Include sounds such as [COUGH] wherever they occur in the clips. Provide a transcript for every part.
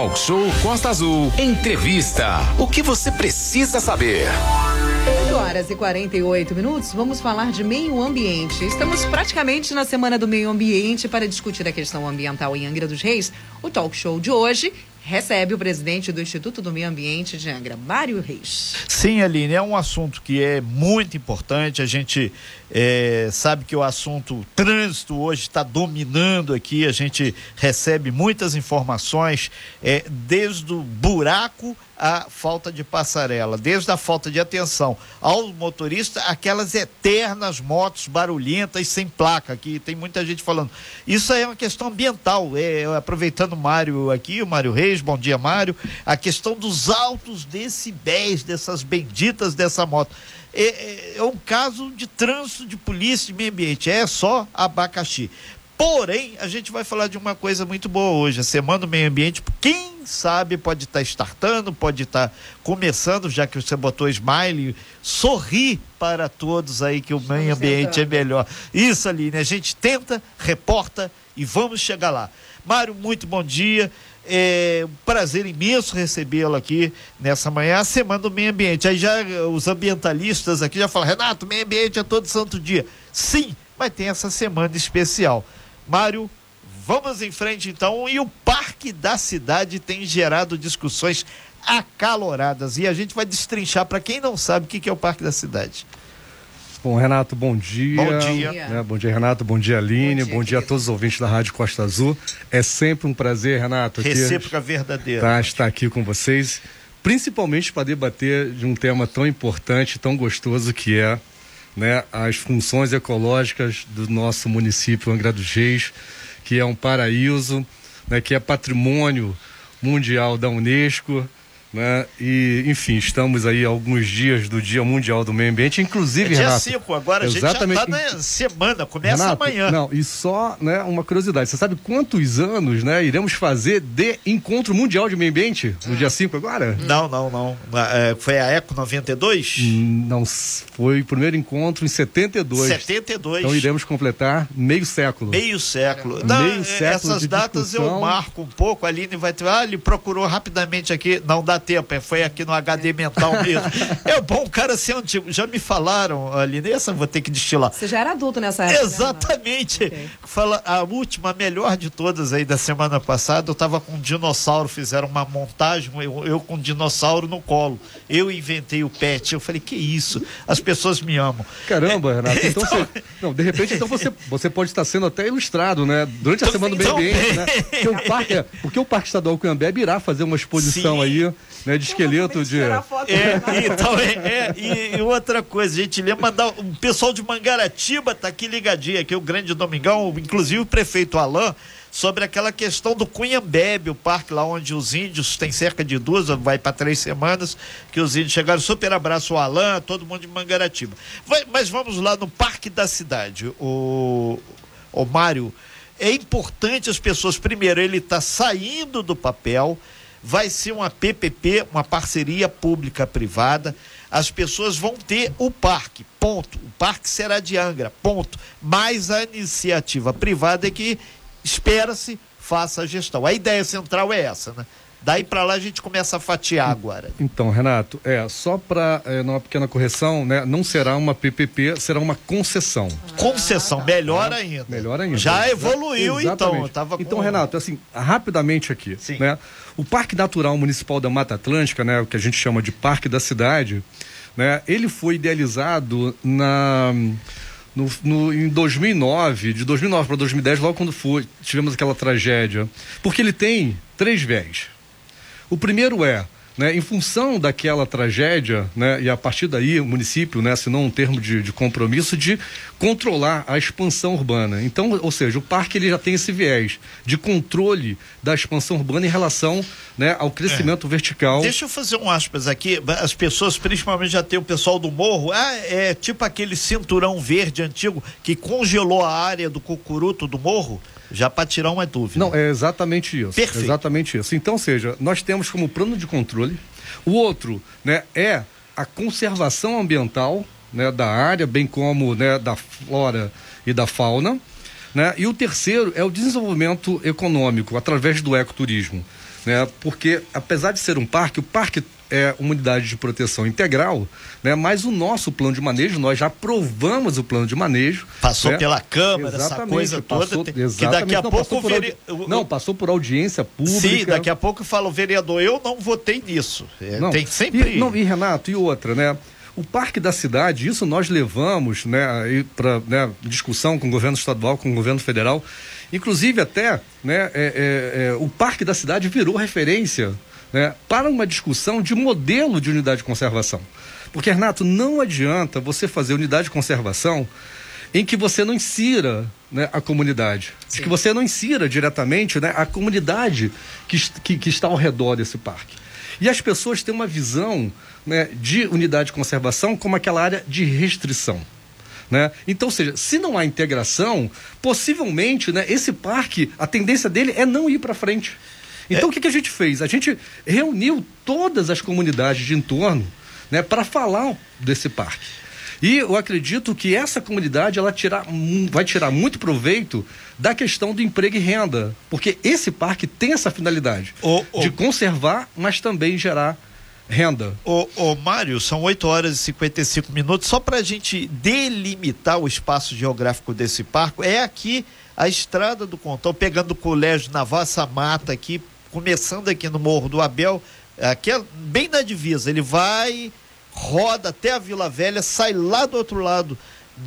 Talk Show Costa Azul. Entrevista. O que você precisa saber? 8 horas e 48 minutos, vamos falar de meio ambiente. Estamos praticamente na semana do meio ambiente para discutir a questão ambiental em Angra dos Reis. O talk show de hoje recebe o presidente do Instituto do Meio Ambiente de Angra, Mário Reis. Sim, Aline, é um assunto que é muito importante. A gente é, sabe que o assunto trânsito hoje está dominando aqui. A gente recebe muitas informações, é, desde o buraco à falta de passarela, desde a falta de atenção ao motorista, aquelas eternas motos barulhentas sem placa, que tem muita gente falando. Isso é uma questão ambiental. É, aproveitando o Mário aqui, o Mário Reis, bom dia, Mário. A questão dos altos decibéis dessas benditas dessa moto. É, é, é um caso de trânsito de polícia de meio ambiente, é só abacaxi. Porém, a gente vai falar de uma coisa muito boa hoje, a Semana do Meio Ambiente. Quem sabe pode estar tá startando, pode estar tá começando, já que você botou smile, sorri para todos aí que o Estamos meio ambiente tentando. é melhor. Isso, Aline, a gente tenta, reporta e vamos chegar lá. Mário, muito bom dia. É um prazer imenso recebê-lo aqui nessa manhã, a Semana do Meio Ambiente. Aí já os ambientalistas aqui já falam, Renato, meio ambiente é todo santo dia. Sim, mas tem essa semana especial. Mário, vamos em frente então. E o Parque da Cidade tem gerado discussões acaloradas. E a gente vai destrinchar para quem não sabe o que é o Parque da Cidade. Bom, Renato, bom dia. Bom dia. Né? Bom dia, Renato. Bom dia, Aline. Bom dia, bom dia a todos os ouvintes da Rádio Costa Azul. É sempre um prazer, Renato. Recíproca aqui, verdadeira. Tá, estar aqui com vocês, principalmente para debater de um tema tão importante, tão gostoso que é né, as funções ecológicas do nosso município Angra dos Reis, que é um paraíso, né, que é patrimônio mundial da Unesco, né? E, enfim, estamos aí alguns dias do Dia Mundial do Meio Ambiente, inclusive, é dia Renato. 5, agora exatamente, a gente já está na semana, começa Renato, amanhã. Não, e só né, uma curiosidade, você sabe quantos anos né, iremos fazer de Encontro Mundial de Meio Ambiente no dia 5 agora? Não, não, não. É, foi a Eco 92? Não, foi o primeiro encontro em 72. 72. Então iremos completar meio século. Meio século. Não, meio século essas datas discussão. eu marco um pouco, a Aline vai ter, ah, ele procurou rapidamente aqui, não dá tempo, é, foi aqui no HD mental mesmo. [LAUGHS] é bom o cara ser antigo. Já me falaram, ali nessa vou ter que destilar. Você já era adulto nessa época. Né, Exatamente. Né, okay. Fala, a última, a melhor de todas aí da semana passada, eu tava com um dinossauro, fizeram uma montagem, eu, eu com um dinossauro no colo. Eu inventei o pet. Eu falei, que isso? As pessoas me amam. Caramba, Renato. Então, então você, [LAUGHS] não, de repente, então você, você pode estar sendo até ilustrado, né? Durante a semana do meio ambiente, né? Porque o Parque, porque o Parque Estadual Cambé irá fazer uma exposição Sim. aí, né? De esqueleto de. É, então, é, é e, e, outra coisa, a gente lembra mandar. O pessoal de Mangaratiba tá aqui ligadinho, aqui, o grande Domingão, inclusive o prefeito Alain sobre aquela questão do Cunhambebe, o parque lá onde os índios tem cerca de duas, vai para três semanas, que os índios chegaram. Super abraço ao Alain, todo mundo de Mangaratiba. Vai, mas vamos lá no Parque da Cidade. O, o Mário, é importante as pessoas, primeiro, ele está saindo do papel vai ser uma PPP, uma parceria pública-privada. As pessoas vão ter o parque, ponto. O parque será de Angra, ponto. Mas a iniciativa privada é que espera-se faça a gestão. A ideia central é essa, né? Daí para lá a gente começa a fatiar agora. Então, Renato, é só para é, uma pequena correção, né? Não será uma PPP, será uma concessão. Ah, concessão, melhor ainda. Melhor ainda. Já evoluiu então. Tava com... Então, Renato, assim, rapidamente aqui, Sim. né? O Parque Natural Municipal da Mata Atlântica, né? O que a gente chama de Parque da Cidade, né? Ele foi idealizado na no, no, em 2009, de 2009 para 2010, logo quando foi, tivemos aquela tragédia, porque ele tem três viés. O primeiro é né, em função daquela tragédia, né, e a partir daí o município né, assinou um termo de, de, compromisso de controlar a expansão urbana. Então, ou seja, o parque ele já tem esse viés de controle da expansão urbana em relação né, ao crescimento é. vertical. Deixa eu fazer um aspas aqui. As pessoas, principalmente já tem o pessoal do morro, ah, é tipo aquele cinturão verde antigo que congelou a área do cucuruto do morro já para tirar uma dúvida. Não, é exatamente isso. Perfeito. Exatamente isso. Então, seja, nós temos como plano de controle, o outro, né, é a conservação ambiental, né, da área, bem como, né, da flora e da fauna, né? E o terceiro é o desenvolvimento econômico através do ecoturismo. né? Porque apesar de ser um parque, o parque é uma unidade de proteção integral, né? Mas o nosso plano de manejo, nós já aprovamos o plano de manejo. Passou né? pela Câmara, exatamente, essa coisa passou, toda. Exatamente, que daqui a não, pouco o veri... Não, passou por audiência pública. Sim, daqui a pouco fala o vereador, eu não votei nisso. É, não, tem sempre. E, não, e Renato, e outra, né? O Parque da Cidade, isso nós levamos né, para né, discussão com o governo estadual, com o governo federal. Inclusive, até né, é, é, é, o Parque da Cidade virou referência né, para uma discussão de modelo de unidade de conservação. Porque, Renato, não adianta você fazer unidade de conservação em que você não insira né, a comunidade, Sim. que você não insira diretamente né, a comunidade que, que, que, está ao redor desse parque. E as pessoas têm uma visão né, de unidade de conservação como aquela área de restrição. Né? Então, ou seja, se não há integração, possivelmente né, esse parque, a tendência dele é não ir para frente. Então, o que, que a gente fez? A gente reuniu todas as comunidades de entorno né, para falar desse parque. E eu acredito que essa comunidade ela tirar, vai tirar muito proveito da questão do emprego e renda, porque esse parque tem essa finalidade de conservar, mas também gerar renda. Ô, ô Mário, são 8 horas e 55 minutos. Só para a gente delimitar o espaço geográfico desse parque, é aqui a estrada do Contão, pegando o colégio na Vassa Mata aqui, começando aqui no Morro do Abel, aqui é bem na divisa. Ele vai, roda até a Vila Velha, sai lá do outro lado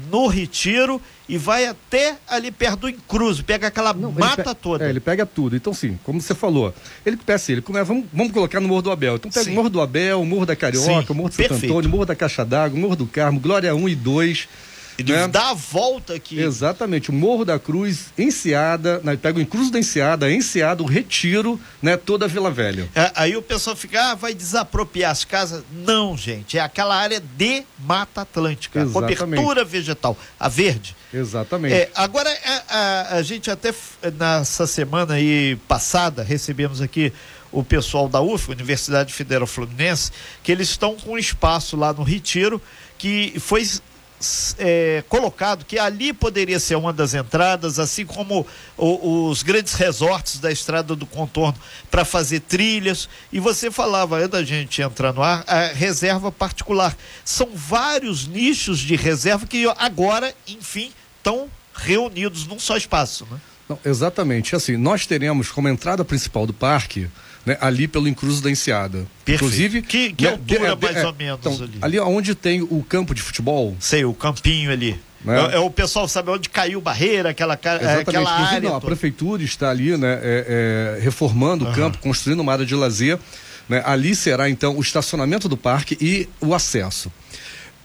no Retiro e vai até ali perto do Encruzo, pega aquela Não, mata toda. É, ele pega tudo. Então, sim, como você falou, ele peça ele começa, vamos, vamos colocar no Morro do Abel. Então pega sim. o Morro do Abel, o Morro da Carioca, sim, o Morro Santo perfeito. Antônio, o Morro da Caixa d'Água, o Morro do Carmo, Glória 1 e 2 e né? dá a volta aqui. Exatamente, o Morro da Cruz, Enseada, né? pega o Encruz da Enseada, Enseada, o Retiro, né? Toda a Vila Velha. É, aí o pessoal fica, ah, vai desapropriar as casas. Não, gente, é aquela área de Mata Atlântica, Exatamente. cobertura vegetal, a verde. Exatamente. É, agora, a, é, a, a gente até nessa semana aí passada, recebemos aqui o pessoal da UF, Universidade Federal Fluminense, que eles estão com um espaço lá no Retiro que foi é, colocado que ali poderia ser uma das entradas, assim como o, os grandes resorts da estrada do contorno para fazer trilhas. E você falava, antes da gente entrar no ar, a reserva particular. São vários nichos de reserva que agora, enfim, estão reunidos num só espaço. Né? Não, exatamente. Assim, nós teremos como entrada principal do parque né, ali pelo Encruzo da Enseada. Perfeito. Inclusive. Que, que né, altura é, mais é, ou menos então, ali? Ali onde tem o campo de futebol. Sei, o campinho ali. Né? É, é, o pessoal sabe onde caiu barreira, aquela, é, Exatamente. aquela área. Não, a prefeitura está ali, né, é, é, reformando uhum. o campo, construindo uma área de lazer. Né? Ali será então o estacionamento do parque e o acesso.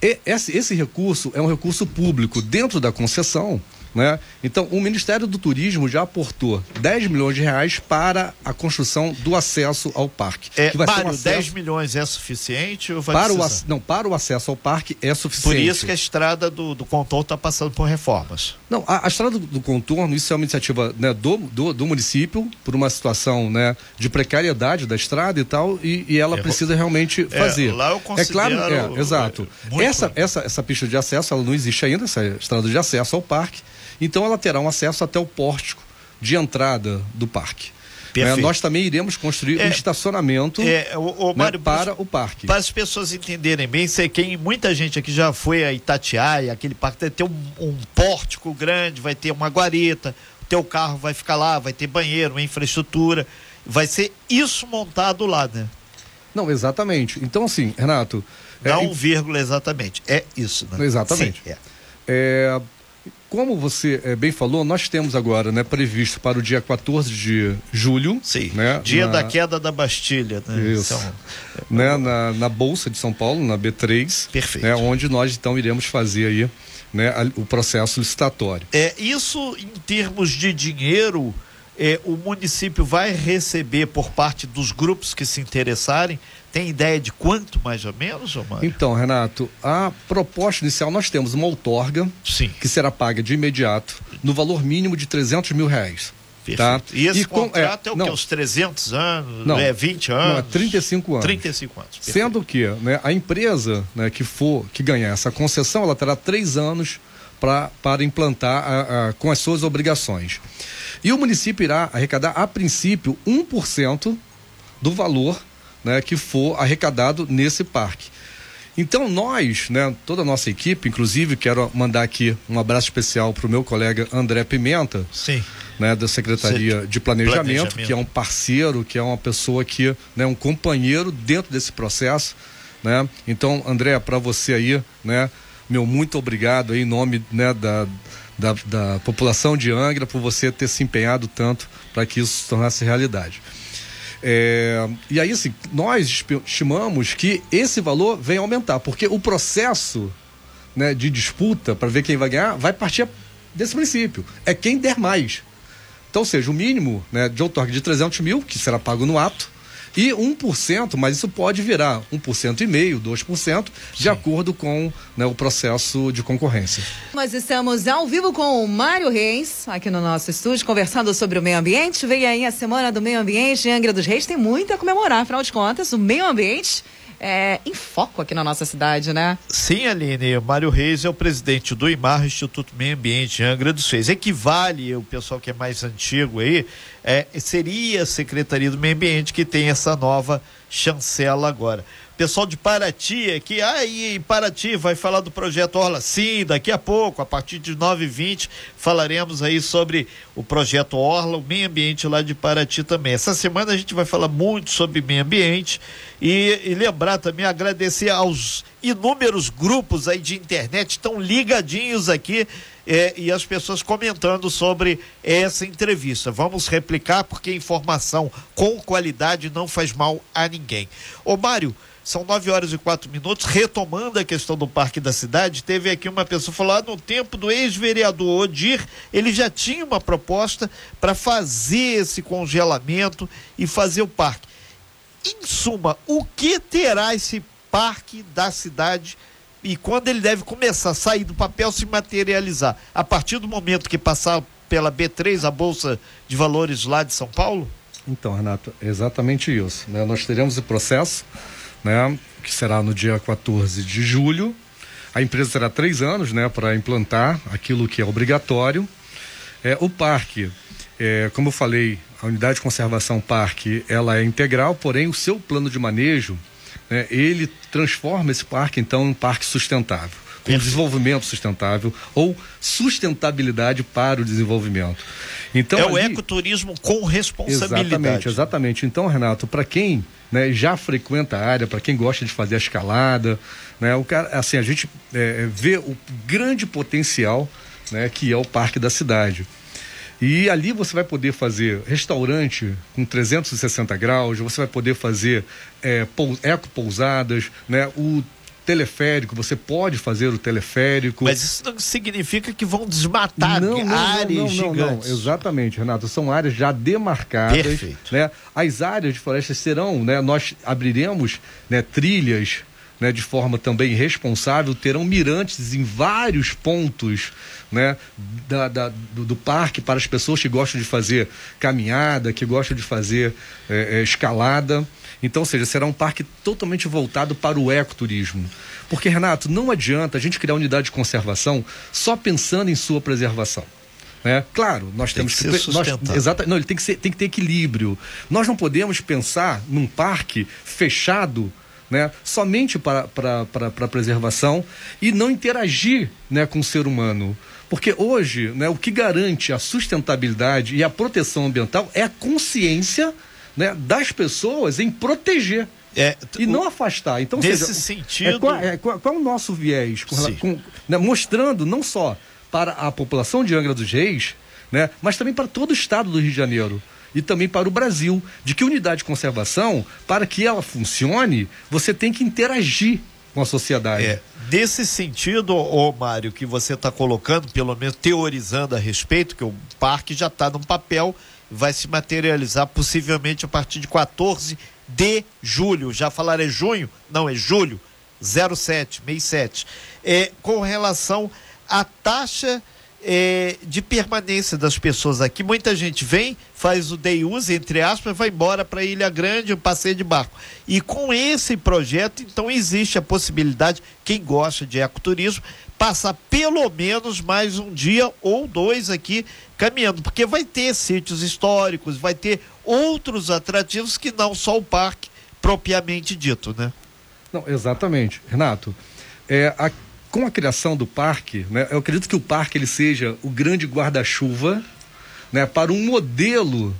E esse, esse recurso é um recurso público dentro da concessão. Né? Então, o Ministério do Turismo já aportou 10 milhões de reais para a construção do acesso ao parque. É, Mário, um acesso... 10 milhões é suficiente ou vai para o Não, para o acesso ao parque é suficiente. Por isso que a estrada do, do contorno está passando por reformas. Não, a, a estrada do, do, contorno, isso é uma iniciativa né, do, do, do, município, por uma situação né, de precariedade da estrada e tal, e, e ela é, precisa realmente é, fazer. Lá eu considero... É claro, é, exato. Essa, essa, essa pista de acesso, ela não existe ainda, essa estrada de acesso ao parque. Então ela terá um acesso até o pórtico de entrada do parque. É, nós também iremos construir é, um estacionamento é, o, o né, Mário, para o parque. Para as pessoas entenderem bem, sei quem muita gente aqui já foi a Itatiaia, aquele parque vai ter um, um pórtico grande, vai ter uma guarita, o teu carro vai ficar lá, vai ter banheiro, uma infraestrutura, vai ser isso montado lá, né? Não, exatamente. Então, assim, Renato. Não é, um vírgula exatamente, é isso, né? Exatamente. Sim, é. é como você é, bem falou, nós temos agora né, previsto para o dia 14 de julho. Sim. Né, dia na... da queda da Bastilha. Né? Isso. Então, né, na, na, Bolsa de São Paulo, na B3. Perfeito. Né, onde nós então iremos fazer aí né, o processo licitatório. É, isso em termos de dinheiro, é, o município vai receber por parte dos grupos que se interessarem tem ideia de quanto mais ou menos, Omar? Então, Renato, a proposta inicial nós temos uma outorga Sim. que será paga de imediato no valor mínimo de 300 mil reais. Tá? E esse e contrato com, é, é o não, que? Os 300 anos? Não, é 20 anos? Não, é 35 anos. 35 anos. Perfeito. Sendo que né, a empresa né, que for que ganhar essa concessão, ela terá três anos pra, para implantar a, a, com as suas obrigações. E o município irá arrecadar, a princípio, 1% do valor né, que for arrecadado nesse parque. Então nós, né, toda a nossa equipe, inclusive quero mandar aqui um abraço especial para o meu colega André Pimenta, Sim. Né, da Secretaria Sim. de Planejamento, Planejamento, que é um parceiro, que é uma pessoa que, né, um companheiro dentro desse processo, né? Então, André, para você aí, né, meu muito obrigado aí, em nome, né, da, da, da população de Angra por você ter se empenhado tanto para que isso se tornasse realidade. É, e aí, assim, nós estimamos que esse valor vem aumentar, porque o processo né, de disputa para ver quem vai ganhar vai partir desse princípio. É quem der mais. Então, ou seja, o mínimo né, de outorga de 300 mil, que será pago no ato, e 1%, mas isso pode virar 1,5%, 2%, de Sim. acordo com né, o processo de concorrência. Nós estamos ao vivo com o Mário Reis, aqui no nosso estúdio, conversando sobre o meio ambiente. Veio aí a Semana do Meio Ambiente em Angra dos Reis, tem muito a comemorar, afinal de contas, o meio ambiente é, em foco aqui na nossa cidade, né? Sim, Aline. Mário Reis é o presidente do IMAR, Instituto Meio Ambiente Angra dos Reis. Equivale, o pessoal que é mais antigo aí, é, seria a Secretaria do Meio Ambiente que tem essa nova chancela agora pessoal de Paraty aqui, aí Paraty vai falar do projeto Orla. Sim, daqui a pouco, a partir de 9h20, falaremos aí sobre o projeto Orla, o meio ambiente lá de Paraty também. Essa semana a gente vai falar muito sobre meio ambiente e, e lembrar também, agradecer aos inúmeros grupos aí de internet estão ligadinhos aqui é, e as pessoas comentando sobre essa entrevista. Vamos replicar porque informação com qualidade não faz mal a ninguém. Ô Mário, são nove horas e quatro minutos. Retomando a questão do Parque da Cidade, teve aqui uma pessoa falou: ah, no tempo do ex-vereador Odir, ele já tinha uma proposta para fazer esse congelamento e fazer o parque. Em suma, o que terá esse parque da cidade e quando ele deve começar a sair do papel se materializar? A partir do momento que passar pela B3, a Bolsa de Valores lá de São Paulo? Então, Renato, exatamente isso. Né? Nós teremos o processo né, que será no dia 14 de julho. A empresa terá três anos né, para implantar aquilo que é obrigatório. É, o parque, é, como eu falei, a unidade de conservação parque, ela é integral, porém o seu plano de manejo, né, ele transforma esse parque então em um parque sustentável com desenvolvimento sustentável ou sustentabilidade para o desenvolvimento. Então, é ali... o ecoturismo com responsabilidade. Exatamente, exatamente. Então, Renato, para quem né, já frequenta a área, para quem gosta de fazer a escalada, né, o cara, assim, a gente é, é, vê o grande potencial né, que é o parque da cidade. E ali você vai poder fazer restaurante com 360 graus, você vai poder fazer é, eco pousadas, né? O teleférico, você pode fazer o teleférico. Mas isso não significa que vão desmatar não, não, áreas não, não, gigantes. Não, exatamente, Renato. São áreas já demarcadas. Perfeito. Né? As áreas de florestas serão, né? Nós abriremos né, trilhas né, de forma também responsável, terão mirantes em vários pontos né, da, da do, do, parque para as pessoas que gostam de fazer caminhada, que gostam de fazer é, é, escalada. Então, ou seja, será um parque totalmente voltado para o ecoturismo. Porque, Renato, não adianta a gente criar unidade de conservação só pensando em sua preservação. Né? Claro, nós tem temos que, que ser nós, exata, não, ele tem que, ser, tem que ter equilíbrio. Nós não podemos pensar num parque fechado né, somente para, para, para, para preservação e não interagir né, com o ser humano. Porque hoje, né, o que garante a sustentabilidade e a proteção ambiental é a consciência né, das pessoas em proteger. É, e não afastar. Então, nesse seja, sentido. É, qual, é, qual, qual, é o nosso viés? Com, com, né, mostrando não só para a população de Angra dos Reis, né, mas também para todo o estado do Rio de Janeiro e também para o Brasil, de que unidade de conservação, para que ela funcione, você tem que interagir com a sociedade. É, nesse sentido, ô Mário, que você está colocando, pelo menos teorizando a respeito, que o parque já está no papel vai se materializar possivelmente a partir de 14 de julho. Já falar é junho? Não, é julho. 07, 67. É, com relação à taxa é, de permanência das pessoas aqui. Muita gente vem, faz o day use, entre aspas, vai embora para Ilha Grande, um passeio de barco. E com esse projeto, então, existe a possibilidade, quem gosta de ecoturismo, passar pelo menos mais um dia ou dois aqui caminhando, porque vai ter sítios históricos, vai ter outros atrativos que não só o parque propriamente dito, né? Não, exatamente. Renato, é, a com a criação do parque, né, eu acredito que o parque ele seja o grande guarda-chuva né, para um modelo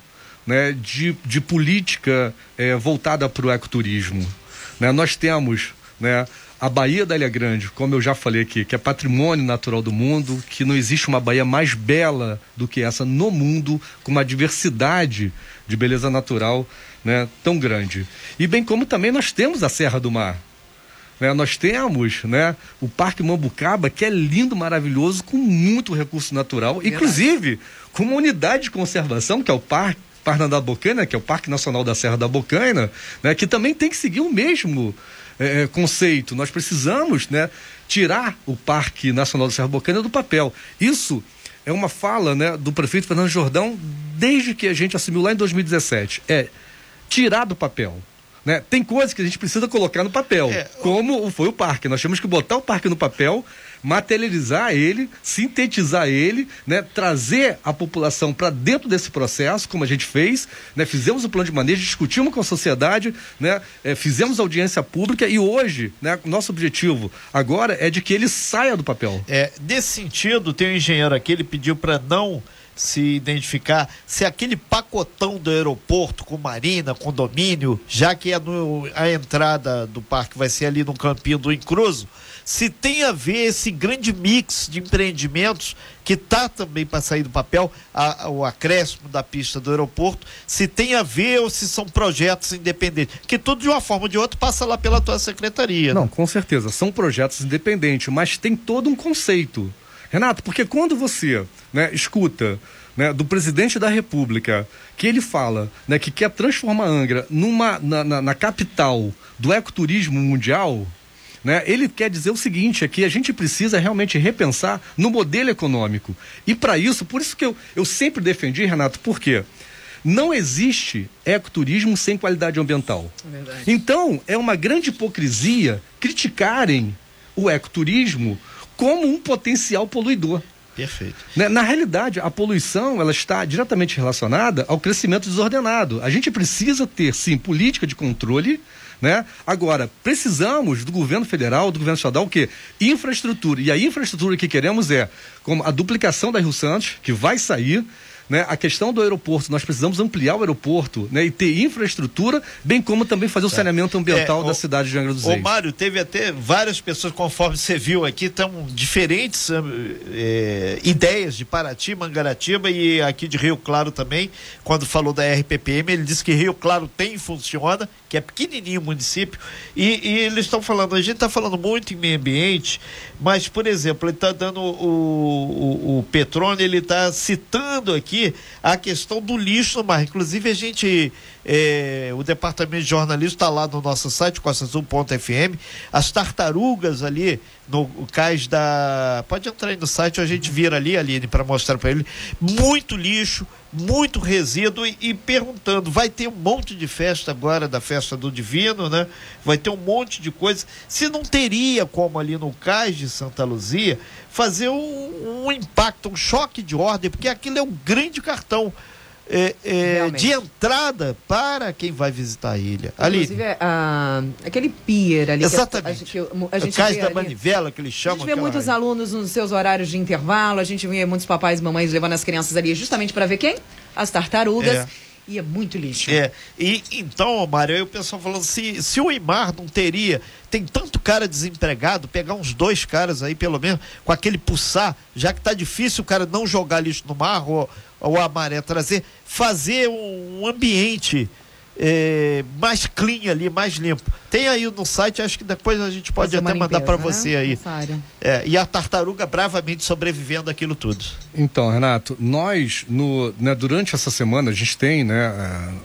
né, de, de política é, voltada para o ecoturismo. Né, nós temos né, a Baía da Ilha Grande, como eu já falei aqui, que é patrimônio natural do mundo, que não existe uma baía mais bela do que essa no mundo, com uma diversidade de beleza natural né, tão grande. E bem como também nós temos a Serra do Mar, né? Nós temos né, o Parque Mambucaba, que é lindo, maravilhoso, com muito recurso natural, inclusive com uma unidade de conservação, que é o Parque Parna da Bocaina, que é o Parque Nacional da Serra da Bocaina, né, que também tem que seguir o mesmo é, conceito. Nós precisamos né, tirar o Parque Nacional da Serra da Bocaina do papel. Isso é uma fala né, do prefeito Fernando Jordão desde que a gente assumiu lá em 2017. É tirar do papel. Né? Tem coisas que a gente precisa colocar no papel, é, como foi o parque. Nós temos que botar o parque no papel, materializar ele, sintetizar ele, né? trazer a população para dentro desse processo, como a gente fez, né? fizemos o plano de manejo, discutimos com a sociedade, né? É, fizemos audiência pública e hoje, né? nosso objetivo agora é de que ele saia do papel. É, nesse sentido, tem um engenheiro aqui, ele pediu para não se identificar se aquele pacotão do aeroporto com marina, condomínio, já que é no, a entrada do parque vai ser ali no campinho do Incruso, se tem a ver esse grande mix de empreendimentos que está também para sair do papel, a, o acréscimo da pista do aeroporto, se tem a ver ou se são projetos independentes, que tudo de uma forma ou de outra passa lá pela tua secretaria. Não, né? com certeza, são projetos independentes, mas tem todo um conceito. Renato, porque quando você né, escuta né, do presidente da República que ele fala né, que quer transformar Angra numa, na, na, na capital do ecoturismo mundial, né, ele quer dizer o seguinte: é que a gente precisa realmente repensar no modelo econômico. E para isso, por isso que eu, eu sempre defendi, Renato, por quê? Não existe ecoturismo sem qualidade ambiental. É então, é uma grande hipocrisia criticarem o ecoturismo como um potencial poluidor. Perfeito. Na, né, na, realidade, a poluição ela está diretamente relacionada ao crescimento desordenado. A gente precisa ter, sim, política de controle. Né? Agora, precisamos do governo federal, do governo estadual, o quê? Infraestrutura. E a infraestrutura que queremos é como a duplicação da Rio Santos, que vai sair, né, a questão do aeroporto, nós precisamos ampliar o aeroporto né, e ter infraestrutura, bem como também fazer o é. saneamento ambiental é, da o, cidade de Angra dos Reis. Ô Mário, teve até várias pessoas, conforme você viu aqui, estão diferentes é, ideias de Paraty, Mangaratiba e aqui de Rio Claro também, quando falou da RPPM, ele disse que Rio Claro tem e funciona, que é pequenininho o município, e, e eles estão falando, a gente está falando muito em meio ambiente, mas, por exemplo, ele está dando o, o, o Petrone, ele está citando aqui a questão do lixo no mar. Inclusive, a gente, é, o departamento de jornalismo está lá no nosso site, costaazul.fm, as tartarugas ali no cais da. Pode entrar aí no site, a gente vira ali, Aline, para mostrar para ele. Muito lixo, muito resíduo e, e, perguntando, vai ter um monte de festa agora da festa do Divino, né? Vai ter um monte de coisa. Se não teria como ali no cais de Santa Luzia fazer um, um impacto, um choque de ordem, porque aquilo é um grande cartão é, é, de entrada para quem vai visitar a ilha. Inclusive, ali. A, aquele pier ali. Exatamente. Que a, que a gente o cais da ali, manivela, que eles chamam. A gente vê muitos área. alunos nos seus horários de intervalo, a gente vê muitos papais e mamães levando as crianças ali justamente para ver quem? As tartarugas. É. E é muito lixo. É. E então, Mário, aí o pessoal falando se, se o Imar não teria, tem tanto cara desempregado, pegar uns dois caras aí, pelo menos, com aquele pulsar, já que tá difícil o cara não jogar lixo no mar ou, ou a maré trazer, fazer um ambiente é, mais clean ali, mais limpo. Tem aí no site, acho que depois a gente pode até mandar para você né? aí. É, e a tartaruga bravamente sobrevivendo aquilo tudo. Então, Renato, nós, no, né, durante essa semana, a gente tem, né,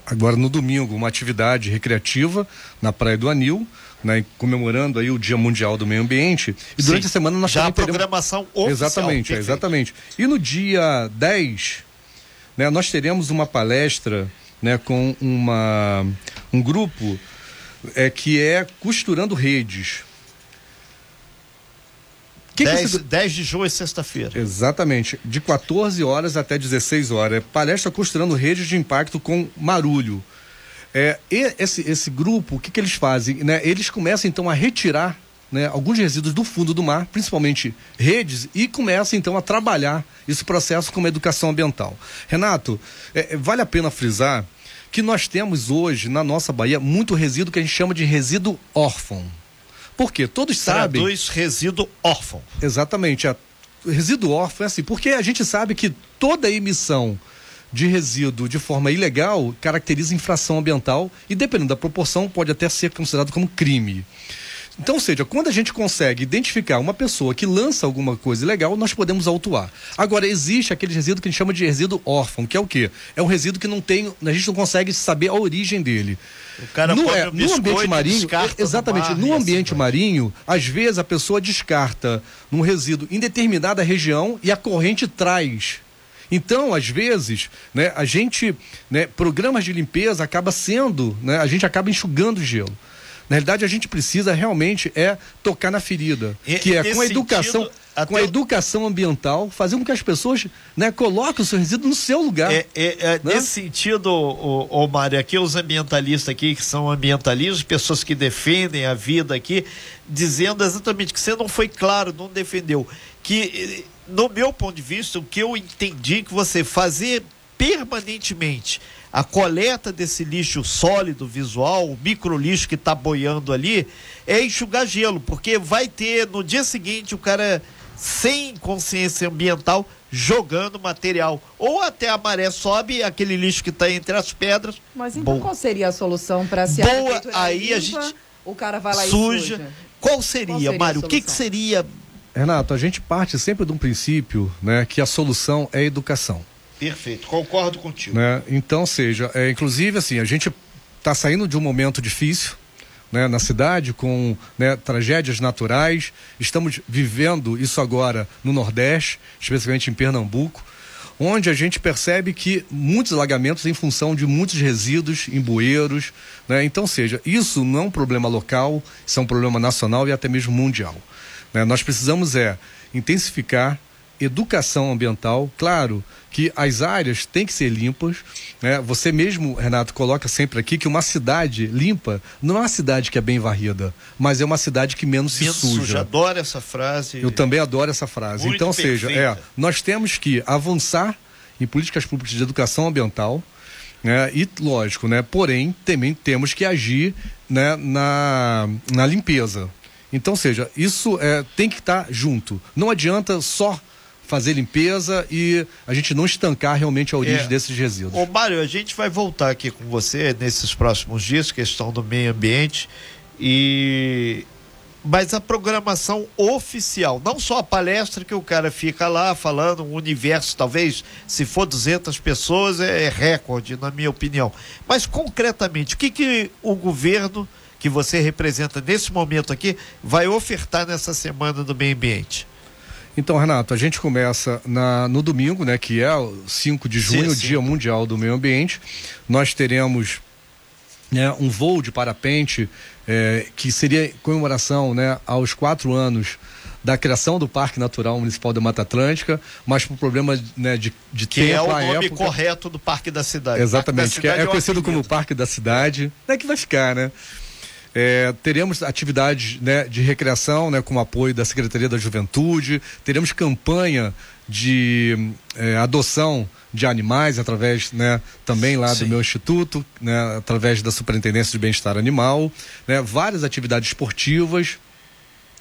agora no domingo, uma atividade recreativa na Praia do Anil, né, comemorando aí o Dia Mundial do Meio Ambiente. E durante Sim. a semana nós Já também a programação teremos... oficial. Exatamente, é, exatamente. E no dia 10, né, nós teremos uma palestra né, com uma, um grupo é, que é Costurando Redes. Que 10, que você... 10 de junho é sexta-feira. Exatamente. De 14 horas até 16 horas. É palestra Costurando Redes de Impacto com Marulho. É, esse, esse grupo, o que, que eles fazem? Né? Eles começam então a retirar né, alguns resíduos do fundo do mar, principalmente redes, e começam então a trabalhar esse processo como educação ambiental. Renato, é, é vale a pena frisar que nós temos hoje na nossa Bahia muito resíduo que a gente chama de resíduo órfão. Por quê? Todos sabem. Traduz resíduo órfão. Exatamente. A, resíduo órfão é assim, porque a gente sabe que toda emissão de resíduo de forma ilegal caracteriza infração ambiental e, dependendo da proporção, pode até ser considerado como crime. Então, ou seja, quando a gente consegue identificar uma pessoa que lança alguma coisa ilegal, nós podemos autuar. Agora, existe aquele resíduo que a gente chama de resíduo órfão, que é o quê? É um resíduo que não tem, a gente não consegue saber a origem dele. O cara no, é, no ambiente marinho, exatamente, no, mar, no ambiente assim marinho, às vezes a pessoa descarta num resíduo em determinada região e a corrente traz então, às vezes, né, a gente, né, programas de limpeza acaba sendo, né, a gente acaba enxugando gelo. Na realidade, a gente precisa realmente é tocar na ferida, e, que é com a educação, sentido, com a educação ambiental, fazer com que as pessoas né, coloquem o seu resíduo no seu lugar. É, é, é né? Nesse sentido, o, o, Mário, aqui os ambientalistas aqui, que são ambientalistas, pessoas que defendem a vida aqui, dizendo exatamente que você não foi claro, não defendeu. Que, no meu ponto de vista, o que eu entendi que você fazer permanentemente a coleta desse lixo sólido visual, o micro lixo que está boiando ali, é enxugar gelo, porque vai ter no dia seguinte o cara sem consciência ambiental jogando material. Ou até a maré sobe, aquele lixo que está entre as pedras. Mas então boa. qual seria a solução para se boa, a aí limpa, a gente o cara vai lá suja. e suja? Qual seria, seria Mário? O que, que seria? Renato, a gente parte sempre de um princípio, né, que a solução é a educação. Perfeito, concordo contigo. Né? Então, seja, é, inclusive, assim, a gente está saindo de um momento difícil. Né, na cidade com né, tragédias naturais. Estamos vivendo isso agora no Nordeste, especialmente em Pernambuco, onde a gente percebe que muitos alagamentos em função de muitos resíduos em bueiros. Né? Então, seja, isso não é um problema local, isso é um problema nacional e até mesmo mundial. Né? Nós precisamos é intensificar educação ambiental, claro que as áreas têm que ser limpas. Né? Você mesmo, Renato, coloca sempre aqui que uma cidade limpa não é uma cidade que é bem varrida, mas é uma cidade que menos, menos se suja. suja. Adoro essa frase. Eu também adoro essa frase. Muito então, perfeita. seja, é, nós temos que avançar em políticas públicas de educação ambiental. Né? E lógico, né? Porém, também temos que agir né? na, na limpeza. Então, seja, isso é, tem que estar junto. Não adianta só fazer limpeza e a gente não estancar realmente a origem é. desses resíduos. Ô Mário, a gente vai voltar aqui com você nesses próximos dias, questão do meio ambiente e mas a programação oficial, não só a palestra que o cara fica lá falando, um universo, talvez, se for 200 pessoas, é recorde, na minha opinião. Mas, concretamente, o que, que o governo, que você representa nesse momento aqui, vai ofertar nessa semana do meio ambiente? Então, Renato, a gente começa na, no domingo, né, que é o 5 de junho, sim, sim. Dia Mundial do Meio Ambiente. Nós teremos né, um voo de parapente é, que seria comemoração né, aos quatro anos da criação do Parque Natural Municipal da Mata Atlântica, mas por problema né, de, de que tempo. Que é o nome época... correto do Parque da Cidade. Exatamente, da que é, é conhecido como Parque da Cidade. É que vai ficar, né? É, teremos atividades né, de recreação né, com apoio da Secretaria da Juventude, teremos campanha de é, adoção de animais através né, também lá Sim. do meu instituto, né, através da Superintendência de Bem-Estar Animal, né, várias atividades esportivas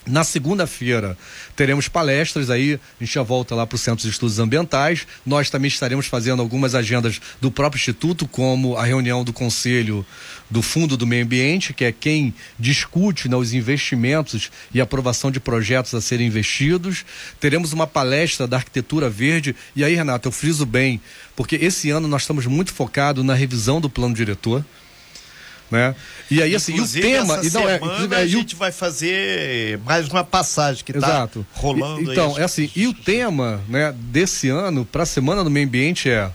na segunda-feira teremos palestras aí, a gente já volta lá para o Centro de Estudos Ambientais. Nós também estaremos fazendo algumas agendas do próprio Instituto, como a reunião do Conselho do Fundo do Meio Ambiente, que é quem discute né, os investimentos e aprovação de projetos a serem investidos. Teremos uma palestra da arquitetura verde. E aí, Renato, eu friso bem, porque esse ano nós estamos muito focados na revisão do plano diretor. Né? E aí, assim, inclusive, o tema. Essa e não, é, é, a e o- gente vai fazer mais uma passagem que está rolando. E- Então, aí. é assim, e o tema né, desse ano, para a Semana do Meio Ambiente, é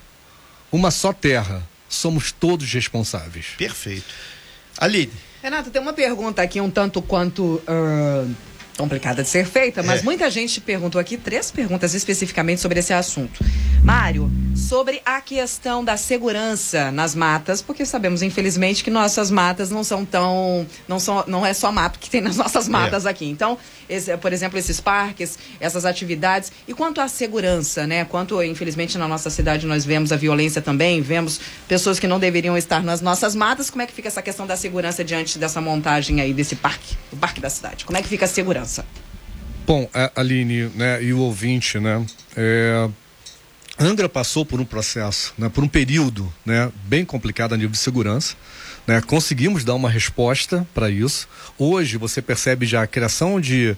uma só terra. Somos todos responsáveis. Perfeito. Aline, Renato, tem uma pergunta aqui um tanto quanto ah, complicada de ser feita, mas É. muita gente perguntou aqui três perguntas especificamente sobre esse assunto. Mário, sobre a questão da segurança nas matas, porque sabemos infelizmente que nossas matas não são tão, não são, não é só mato que tem nas nossas matas aqui. Então, esse- por exemplo, esses parques, essas atividades e quanto à segurança, né? Quanto infelizmente na nossa cidade nós vemos a violência também, vemos pessoas que não deveriam estar nas nossas matas. Como é que fica essa questão da segurança diante dessa montagem aí desse parque, do parque da cidade? Como é que fica a segurança? Bom, a Aline né, e o ouvinte, né? é, Angra passou por um processo, né, por um período né, bem complicado a nível de segurança. Né, conseguimos dar uma resposta para isso. Hoje você percebe já a criação de,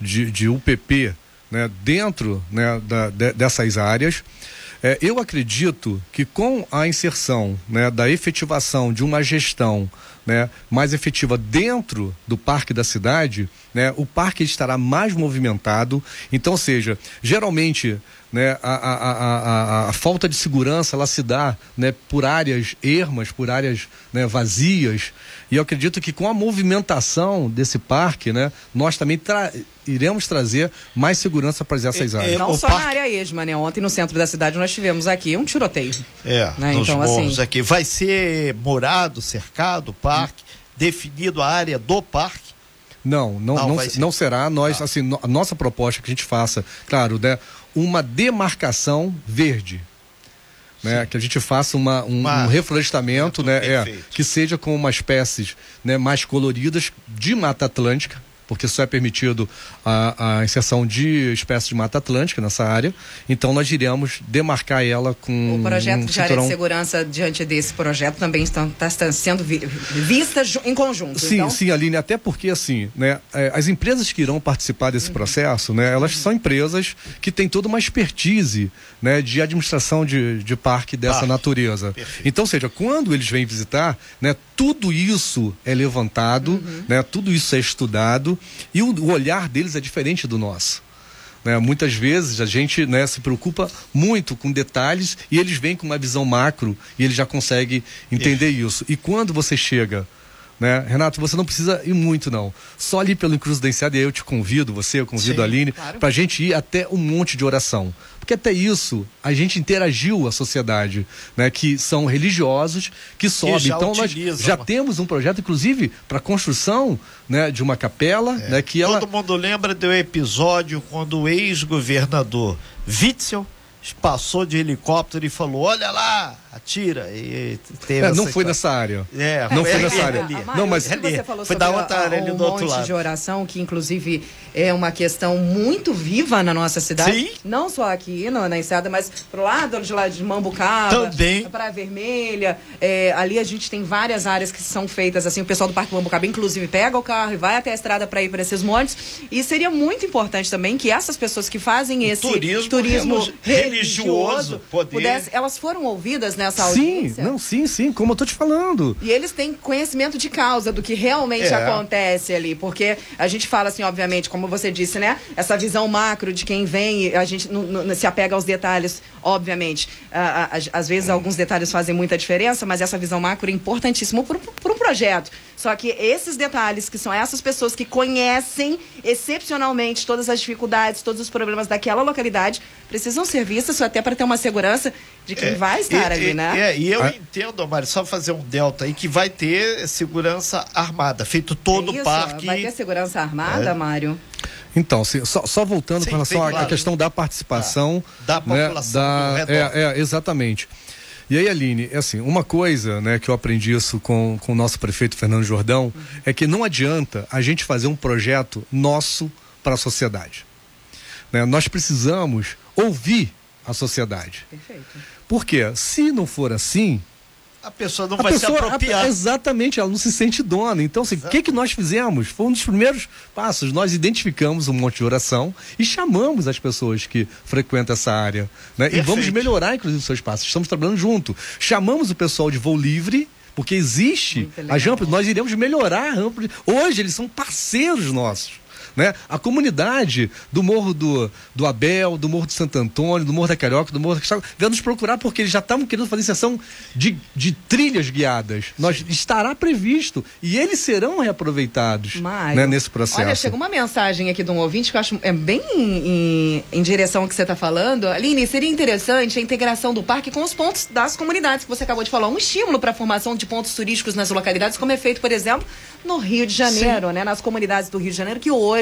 de, de UPP né, dentro né, da- de- dessas áreas. É, eu acredito que com a inserção né, da efetivação de uma gestão né, mais efetiva dentro do parque da cidade, né, o parque estará mais movimentado. Então, ou seja, geralmente né, a, a, a, a- a falta de segurança ela se dá né, por áreas ermas, por áreas né, vazias. E eu acredito que com a movimentação desse parque, né, nós também tra- iremos trazer mais segurança para essas É, áreas. é, não o só parque- na área esma, né? Ontem no centro da cidade nós tivemos aqui um tiroteio. é, Né, nos então, morros assim- aqui. Vai ser morado, cercado, o parque, definido a área do parque. Não, não, Não, não, não será. Nós, Tá. assim, no- a nossa proposta que a gente faça, claro, né, uma demarcação verde. Né, que a gente faça uma, um, Uma- um reflorestamento, né, é, que seja com umas espécies né, mais coloridas de Mata Atlântica, porque só é permitido a, a inserção de espécies de Mata Atlântica nessa área. Então nós iremos demarcar ela com O projeto um de área de cinturão segurança diante desse projeto também está, está sendo vi, vista em conjunto. Sim, então, sim, Aline, até porque assim, né, é, as empresas que irão participar desse processo, né, elas são empresas que têm toda uma expertise, né, de administração de, de parque dessa Parque. natureza. Perfeito. Então, ou seja, quando eles vêm visitar, né, tudo isso é levantado, né, tudo isso é estudado e o, o olhar deles é diferente do nosso. né? Muitas vezes a gente né, se preocupa muito com detalhes e eles vêm com uma visão macro e eles já conseguem entender isso. E quando você chega, né, Renato, você não precisa ir muito não. Só ali pelo Cruz da Enseada, e aí eu te convido, você, eu convido Sim, a Aline, claro. para a gente ir até um monte de oração. Porque até isso a gente interagiu a sociedade, né, que são religiosos, que sobem. já Então nós utilizam. já temos um projeto, inclusive, para construção né, de uma capela, né, que ela Todo mundo lembra do episódio quando o ex-governador Witzel passou de helicóptero e falou: Olha lá, atira. E teve É, não foi nessa área. É, Não foi nessa área. Não, mas- você falou Foi sobre da outra área ali um do outro lado. de oração, que inclusive é uma questão muito viva na nossa cidade. Sim. Não só aqui no, na Enseada, mas pro lado de lá de Mambucaba. Também. Praia Vermelha. É, ali a gente tem várias áreas que são feitas assim. O pessoal do Parque Mambucaba, inclusive, pega o carro e vai até a estrada para ir para esses montes. E seria muito importante também que essas pessoas que fazem esse turismo relu- religioso poder- pudesse- elas foram ouvidas nessa Sim, audiência. não, sim, sim, como eu tô te falando. E eles têm conhecimento de causa do que realmente É. acontece ali. Porque a gente fala assim, obviamente, como você disse, né? Essa visão macro de quem vem, e a gente não, não- se apega aos detalhes, obviamente. Ah, ah, às- vezes alguns detalhes fazem muita diferença, mas essa visão macro é importantíssima para projeto. Só que esses detalhes, que são essas pessoas que conhecem excepcionalmente todas as dificuldades, todos os problemas daquela localidade, precisam ser vistas até para ter uma segurança de quem É, vai estar e, ali, e- né? é, e eu Ah. entendo, Mário, só fazer um delta aí, que vai ter segurança armada, feito todo É Isso, o parque. Vai ter segurança armada, É. Mário? Então, se- só, só voltando Sim, com relação à- claro. questão da participação Da né, população da- do redor. é, é, exatamente. E aí, Aline, é assim, uma coisa né, que eu aprendi isso com, com o nosso prefeito Fernando Jordão é que não adianta a gente fazer um projeto nosso para a sociedade. Né? Nós precisamos ouvir a sociedade. Perfeito. Por quê? Se não for assim, A pessoa não a vai pessoa, se apropriar. a- exatamente, ela não se sente dona. Então, assim, o que, que nós fizemos? Foi um dos primeiros passos. Nós identificamos um monte de oração e chamamos as pessoas que frequentam essa área. Né? E vamos melhorar, inclusive, o seu espaço. Estamos trabalhando junto. Chamamos o pessoal de voo livre. Porque existe as rampas, nós iremos melhorar a rampa. Hoje eles são parceiros nossos. Né? A comunidade do Morro do, do Abel, do Morro de Santo Antônio, do Morro da Carioca, do Morro da Cristal, veio nos procurar porque eles já estavam querendo fazer sessão de, de trilhas guiadas. Nós estará previsto e eles serão reaproveitados né, nesse processo. Olha, chegou uma mensagem aqui de um ouvinte que eu acho é bem em, em direção ao que você está falando. Aline, seria interessante a integração do parque com os pontos das comunidades que você acabou de falar. Um estímulo para a formação de pontos turísticos nas localidades, como é feito, por exemplo, no Rio de Janeiro, né? Nas comunidades do Rio de Janeiro, que hoje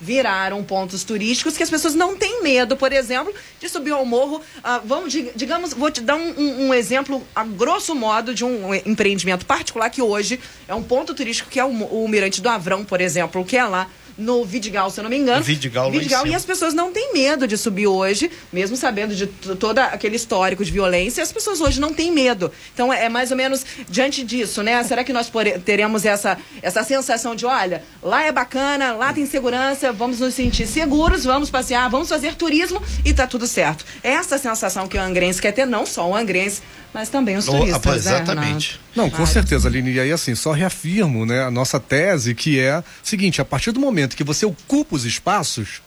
viraram pontos turísticos que as pessoas não têm medo, por exemplo, de subir ao morro. Ah, vamos, digamos, vou te dar um, um, um, exemplo, a grosso modo, de um empreendimento particular que hoje é um ponto turístico, que é o, o Mirante do Avrão, por exemplo, que é lá no Vidigal, se eu não me engano. Vidigal, Vidigal e as pessoas não têm medo de subir hoje, mesmo sabendo de todo aquele histórico de violência, as pessoas hoje não têm medo. Então é, é mais ou menos diante disso, né? Será que nós teremos essa, essa sensação de, olha, lá é bacana, lá tem segurança, vamos nos sentir seguros, vamos passear, vamos fazer turismo e tá tudo certo. Essa sensação que o angrense quer ter, não só o angrense, mas também os turistas. Oh, exatamente. Né, Não, com certeza, Aline. E aí, assim, só reafirmo né, a nossa tese, que é o seguinte: a partir do momento que você ocupa os espaços,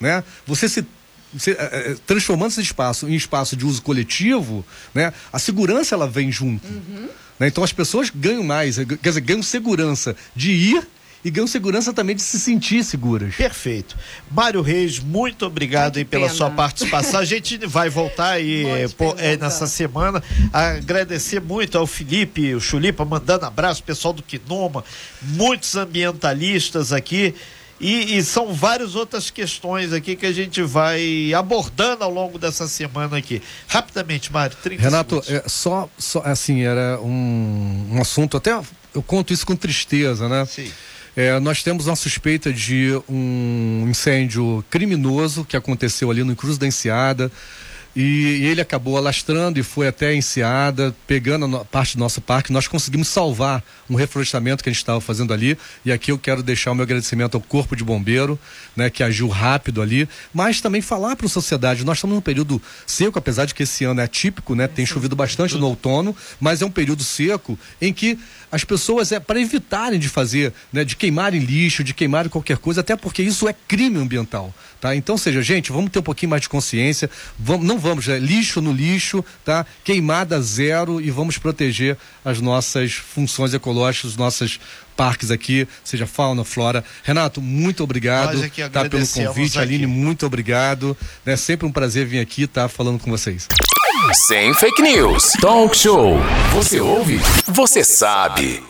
né, você se você, é, transformando esse espaço em espaço de uso coletivo, né, a segurança ela vem junto. Uhum. Né? Então as pessoas ganham mais, quer dizer, ganham segurança de ir e ganham segurança também de se sentir seguras. Perfeito. Mário Reis, muito obrigado aí pela sua participação. A gente vai voltar aí é, nessa semana. Agradecer muito ao Felipe, o Chulipa, mandando abraço, pessoal do Quinoma, muitos ambientalistas aqui. E, e, são várias outras questões aqui que a gente vai abordando ao longo dessa semana aqui. Rapidamente, Mário, 30 Renato, é, só, só assim, era um, um assunto, até eu conto isso com tristeza, né? Sim. É, nós temos uma suspeita de um incêndio criminoso que aconteceu ali no Cruz da Enseada. E, ele acabou alastrando e foi até a Enseada, pegando a parte do nosso parque. Nós conseguimos salvar um reflorestamento que a gente estava fazendo ali. E aqui eu quero deixar o meu agradecimento ao Corpo de Bombeiro, né, que agiu rápido ali. Mas também falar para a sociedade: nós estamos num período seco, apesar de que esse ano é típico, né? Tem chovido bastante no outono, mas é um período seco em que as pessoas é para evitarem de fazer, né, de queimarem lixo, de queimarem qualquer coisa, até porque isso é crime ambiental, tá? Então, seja, gente, vamos ter um pouquinho mais de consciência, vamos, não vamos, é, lixo no lixo, tá? Queimada zero e vamos proteger as nossas funções ecológicas, os nossos parques aqui, seja fauna, flora. Renato, muito obrigado é tá, pelo convite. Aline, muito obrigado. É sempre um prazer vir aqui estar tá, falando com vocês. Sem fake news. Talk show. Você ouve? Você sabe.